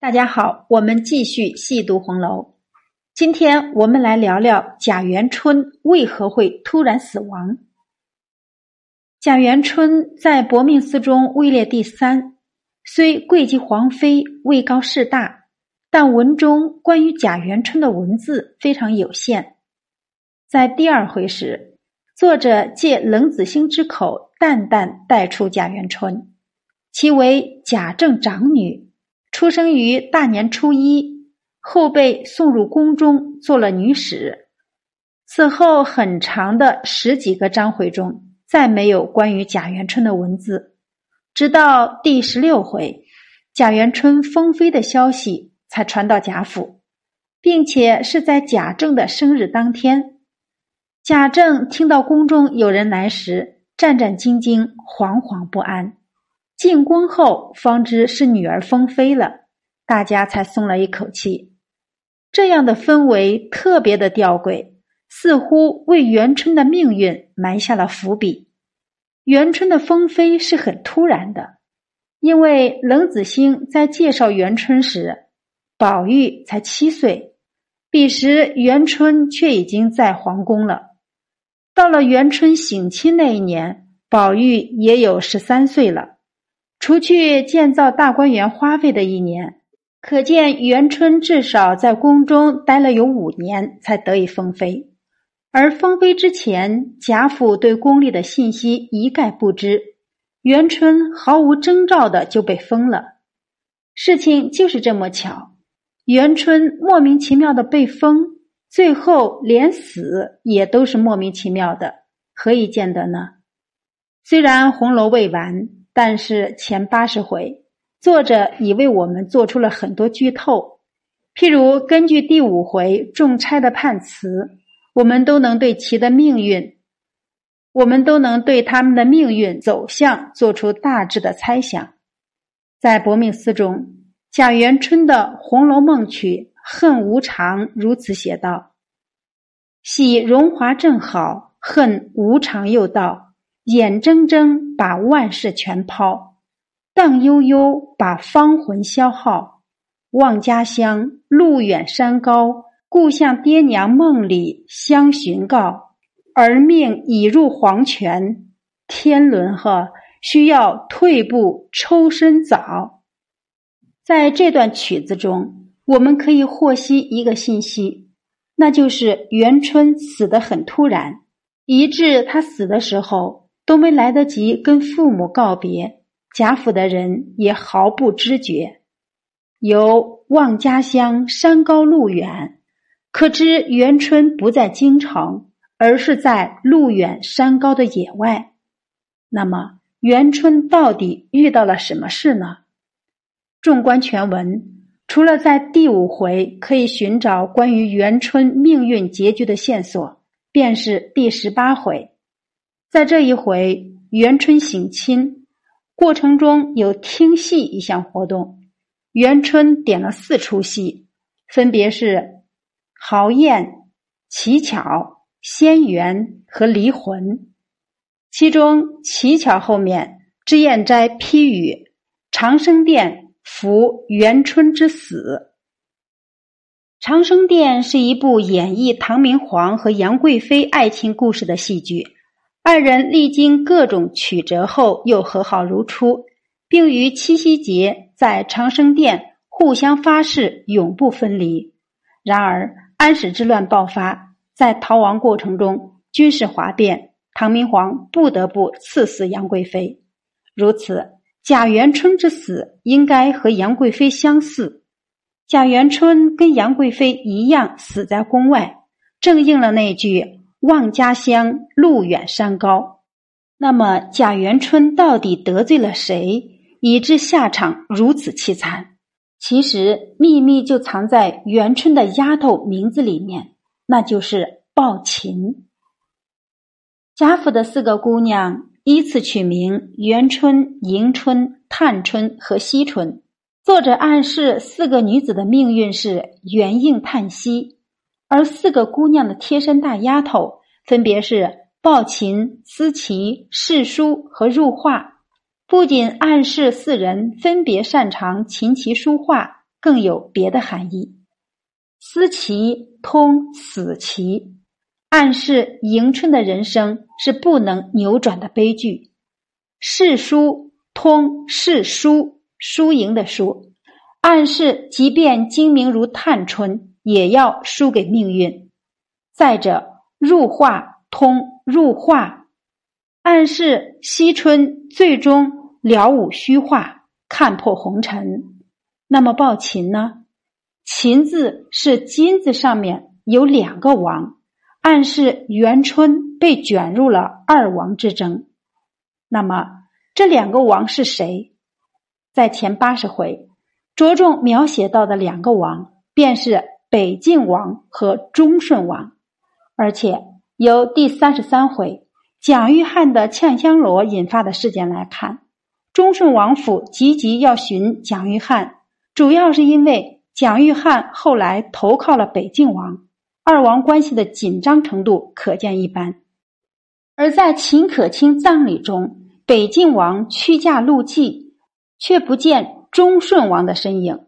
大家好，我们继续细读红楼。今天我们来聊聊贾元春为何会突然死亡。贾元春在薄命司中位列第三，虽贵极皇妃，位高势大，但文中关于贾元春的文字非常有限。在第二回时，作者借冷子兴之口淡淡带出贾元春，其为贾政长女。出生于大年初一，后被送入宫中做了女史。此后很长的十几个章回中，再没有关于贾元春的文字。直到第十六回，贾元春封妃的消息才传到贾府，并且是在贾政的生日当天。贾政听到宫中有人来时，战战兢兢，惶惶不安。进宫后，方知是女儿封妃了，大家才松了一口气。这样的氛围特别的吊诡，似乎为元春的命运埋下了伏笔。元春的封妃是很突然的，因为冷子兴在介绍元春时，宝玉才七岁，彼时元春却已经在皇宫了。到了元春省亲那一年，宝玉也有十三岁了。除去建造大观园花费的一年，可见元春至少在宫中待了有五年才得以封妃。而封妃之前，贾府对宫里的信息一概不知，元春毫无征兆的就被封了。事情就是这么巧，元春莫名其妙的被封，最后连死也都是莫名其妙的，何以见得呢？虽然红楼未完。但是前八十回，作者已为我们做出了很多剧透。譬如根据第五回众差的判词，我们都能对其的命运，我们都能对他们的命运走向做出大致的猜想。在《薄命司》中，贾元春的《红楼梦》曲《恨无常》如此写道：“喜荣华正好，恨无常又到。”眼睁睁把万事全抛，荡悠悠把芳魂消耗。望家乡路远山高，故向爹娘梦里相寻告。儿命已入黄泉，天伦呵，需要退步抽身早。在这段曲子中，我们可以获悉一个信息，那就是元春死得很突然，以致他死的时候。都没来得及跟父母告别，贾府的人也毫不知觉。由望家乡山高路远，可知元春不在京城，而是在路远山高的野外。那么，元春到底遇到了什么事呢？纵观全文，除了在第五回可以寻找关于元春命运结局的线索，便是第十八回。在这一回元春省亲过程中有听戏一项活动，元春点了四出戏，分别是豪宴、乞巧、仙缘和离魂。其中乞巧后面脂砚斋批语长生殿扶元春之死。长生殿是一部演绎唐明皇和杨贵妃爱情故事的戏剧。二人历经各种曲折后，又和好如初，并于七夕节在长生殿互相发誓永不分离。然而安史之乱爆发，在逃亡过程中军事哗变，唐明皇不得不赐死杨贵妃。如此，贾元春之死应该和杨贵妃相似。贾元春跟杨贵妃一样死在宫外，正应了那句。望家乡，路远山高。那么贾元春到底得罪了谁，以致下场如此凄惨？其实秘密就藏在元春的丫头名字里面，那就是鲍琴。贾府的四个姑娘依次取名元春、迎春、探春和惜春。作者暗示四个女子的命运是元应叹息。而四个姑娘的贴身大丫头分别是抱琴、思琪、侍书和入画，不仅暗示四人分别擅长琴棋书画，更有别的含义。思齐通死棋，暗示迎春的人生是不能扭转的悲剧。世书通世书，输赢的输，暗示即便精明如探春，也要输给命运。再者，入画通入画，暗示惜春最终了无虚化，看破红尘。那么抱琴呢？秦字是金字上面有两个王，暗示元春被卷入了二王之争。那么这两个王是谁？在前八十回着重描写到的两个王，便是北晋王和忠顺王。而且由第三十三回蒋玉菡的呛香罗引发的事件来看，忠顺王府急急要寻蒋玉菡，主要是因为。蒋玉菡后来投靠了北晋王，二王关系的紧张程度可见一斑。而在秦可卿葬礼中，北晋王屈驾路祭，却不见忠顺王的身影，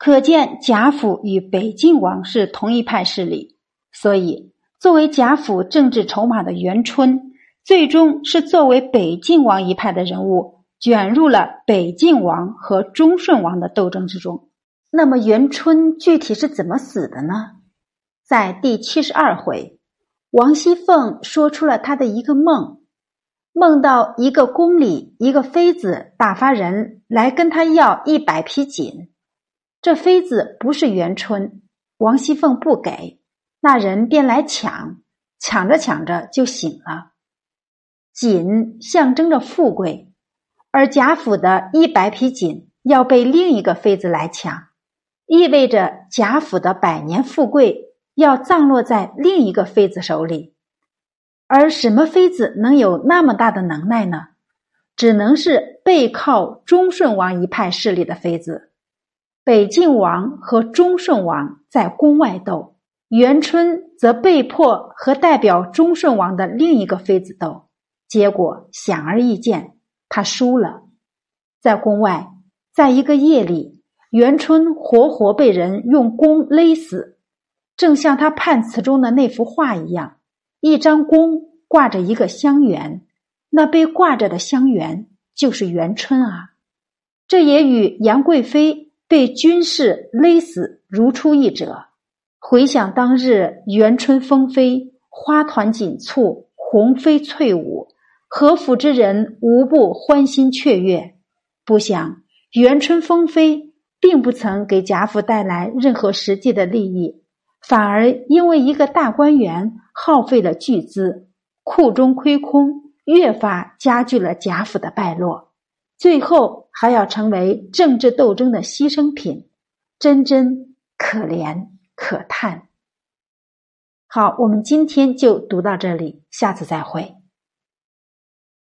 可见贾府与北晋王是同一派势力。所以，作为贾府政治筹码的元春，最终是作为北晋王一派的人物，卷入了北晋王和忠顺王的斗争之中。那么元春具体是怎么死的呢？在第七十二回，王熙凤说出了她的一个梦，梦到一个宫里一个妃子打发人来跟她要一百匹锦，这妃子不是元春，王熙凤不给，那人便来抢，抢着抢着就醒了。锦象征着富贵，而贾府的一百匹锦要被另一个妃子来抢。意味着贾府的百年富贵要葬落在另一个妃子手里，而什么妃子能有那么大的能耐呢？只能是背靠忠顺王一派势力的妃子。北晋王和忠顺王在宫外斗，元春则被迫和代表忠顺王的另一个妃子斗，结果显而易见，他输了。在宫外，在一个夜里。元春活活被人用弓勒死，正像他判词中的那幅画一样，一张弓挂着一个香橼，那被挂着的香橼就是元春啊！这也与杨贵妃被军士勒死如出一辙。回想当日元春封妃，花团锦簇，红飞翠舞，何府之人无不欢欣雀跃。不想元春封妃。并不曾给贾府带来任何实际的利益，反而因为一个大观园耗费了巨资，库中亏空，越发加剧了贾府的败落，最后还要成为政治斗争的牺牲品，真真可怜可叹。好，我们今天就读到这里，下次再会。